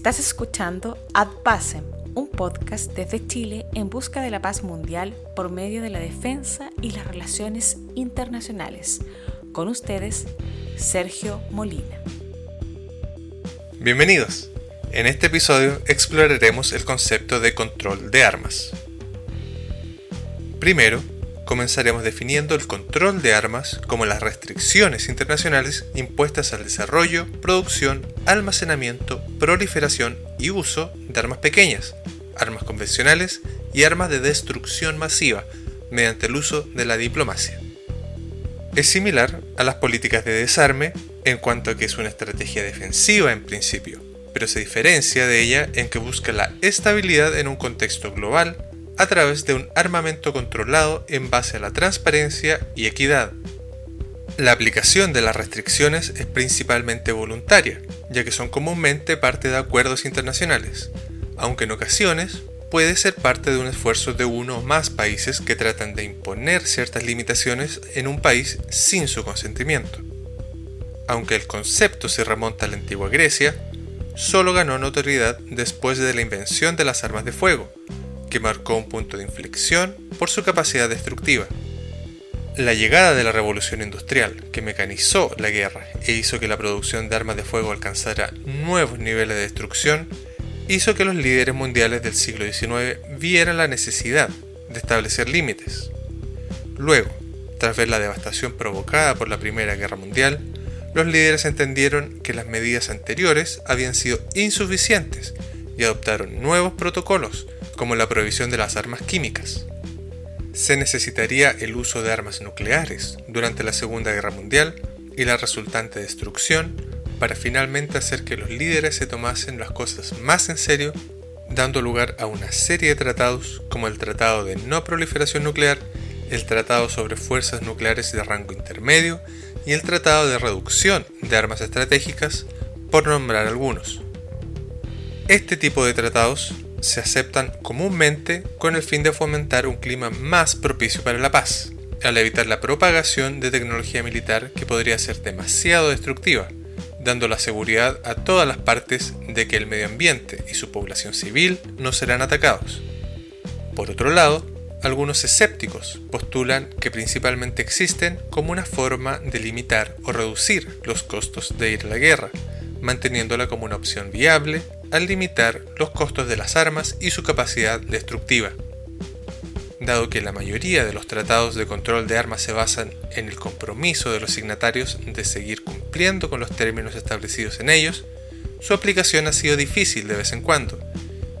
Estás escuchando Ad Pacem, un podcast desde Chile en busca de la paz mundial por medio de la defensa y las relaciones internacionales. Con ustedes, Sergio Molina. Bienvenidos. En este episodio exploraremos el concepto de control de armas. Primero, comenzaremos definiendo el control de armas como las restricciones internacionales impuestas al desarrollo, producción, almacenamiento, proliferación y uso de armas pequeñas, armas convencionales y armas de destrucción masiva mediante el uso de la diplomacia. Es similar a las políticas de desarme en cuanto a que es una estrategia defensiva en principio, pero se diferencia de ella en que busca la estabilidad en un contexto global a través de un armamento controlado en base a la transparencia y equidad. La aplicación de las restricciones es principalmente voluntaria, ya que son comúnmente parte de acuerdos internacionales, aunque en ocasiones puede ser parte de un esfuerzo de uno o más países que tratan de imponer ciertas limitaciones en un país sin su consentimiento. Aunque el concepto se remonta a la antigua Grecia, solo ganó notoriedad después de la invención de las armas de fuego, que marcó un punto de inflexión por su capacidad destructiva. La llegada de la revolución industrial, que mecanizó la guerra e hizo que la producción de armas de fuego alcanzara nuevos niveles de destrucción, hizo que los líderes mundiales del siglo XIX vieran la necesidad de establecer límites. Luego, tras ver la devastación provocada por la Primera Guerra Mundial, los líderes entendieron que las medidas anteriores habían sido insuficientes y adoptaron nuevos protocolos como la prohibición de las armas químicas. Se necesitaría el uso de armas nucleares durante la Segunda Guerra Mundial y la resultante destrucción para finalmente hacer que los líderes se tomasen las cosas más en serio, dando lugar a una serie de tratados como el Tratado de No Proliferación Nuclear, el Tratado sobre Fuerzas Nucleares de Rango Intermedio y el Tratado de Reducción de Armas Estratégicas, por nombrar algunos. Este tipo de tratados se aceptan comúnmente con el fin de fomentar un clima más propicio para la paz, al evitar la propagación de tecnología militar que podría ser demasiado destructiva, dando la seguridad a todas las partes de que el medio ambiente y su población civil no serán atacados. Por otro lado, algunos escépticos postulan que principalmente existen como una forma de limitar o reducir los costos de ir a la guerra, manteniéndola como una opción viable al limitar los costos de las armas y su capacidad destructiva. Dado que la mayoría de los tratados de control de armas se basan en el compromiso de los signatarios de seguir cumpliendo con los términos establecidos en ellos, su aplicación ha sido difícil de vez en cuando,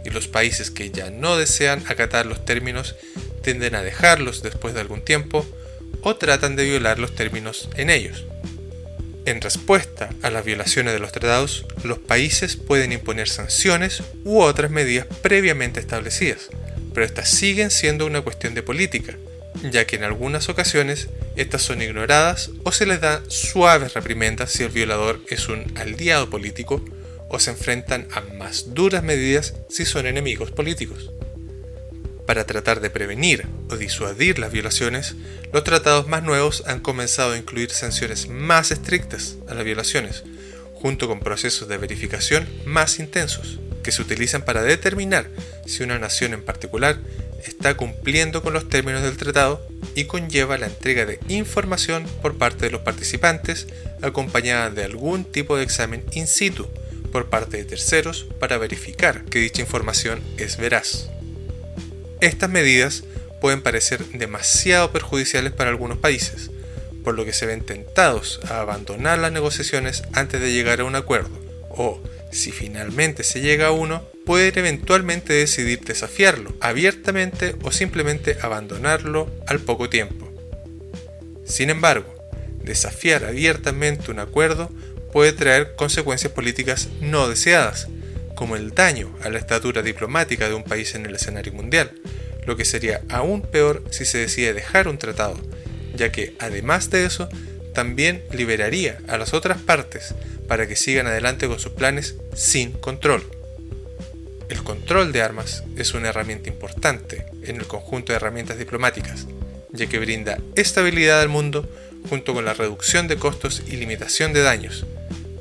y los países que ya no desean acatar los términos tienden a dejarlos después de algún tiempo o tratan de violar los términos en ellos. En respuesta a las violaciones de los tratados, los países pueden imponer sanciones u otras medidas previamente establecidas, pero estas siguen siendo una cuestión de política, ya que en algunas ocasiones estas son ignoradas o se les da suaves reprimendas si el violador es un aliado político o se enfrentan a más duras medidas si son enemigos políticos. Para tratar de prevenir o disuadir las violaciones, los tratados más nuevos han comenzado a incluir sanciones más estrictas a las violaciones, junto con procesos de verificación más intensos, que se utilizan para determinar si una nación en particular está cumpliendo con los términos del tratado y conlleva la entrega de información por parte de los participantes acompañada de algún tipo de examen in situ por parte de terceros para verificar que dicha información es veraz. Estas medidas pueden parecer demasiado perjudiciales para algunos países, por lo que se ven tentados a abandonar las negociaciones antes de llegar a un acuerdo, o, si finalmente se llega a uno, pueden eventualmente decidir desafiarlo abiertamente o simplemente abandonarlo al poco tiempo. Sin embargo, desafiar abiertamente un acuerdo puede traer consecuencias políticas no deseadas, como el daño a la estatura diplomática de un país en el escenario mundial, lo que sería aún peor si se decide dejar un tratado, ya que además de eso, también liberaría a las otras partes para que sigan adelante con sus planes sin control. El control de armas es una herramienta importante en el conjunto de herramientas diplomáticas, ya que brinda estabilidad al mundo junto con la reducción de costos y limitación de daños,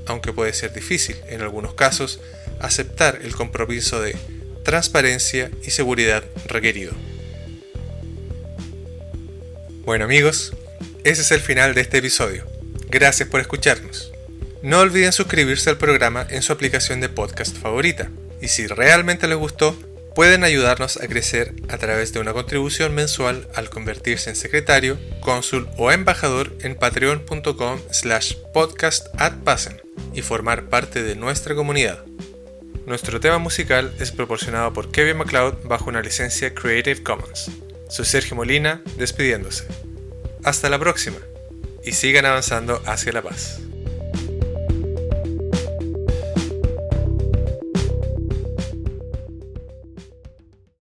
aunque puede ser difícil en algunos casos aceptar el compromiso de transparencia y seguridad requerido. Bueno amigos, ese es el final de este episodio. Gracias por escucharnos. No olviden suscribirse al programa en su aplicación de podcast favorita. Y si realmente les gustó, pueden ayudarnos a crecer a través de una contribución mensual al convertirse en secretario, cónsul o embajador en patreon.com slash podcastadpassen y formar parte de nuestra comunidad. Nuestro tema musical es proporcionado por Kevin MacLeod bajo una licencia Creative Commons. Soy Sergio Molina, despidiéndose. Hasta la próxima y sigan avanzando hacia la paz.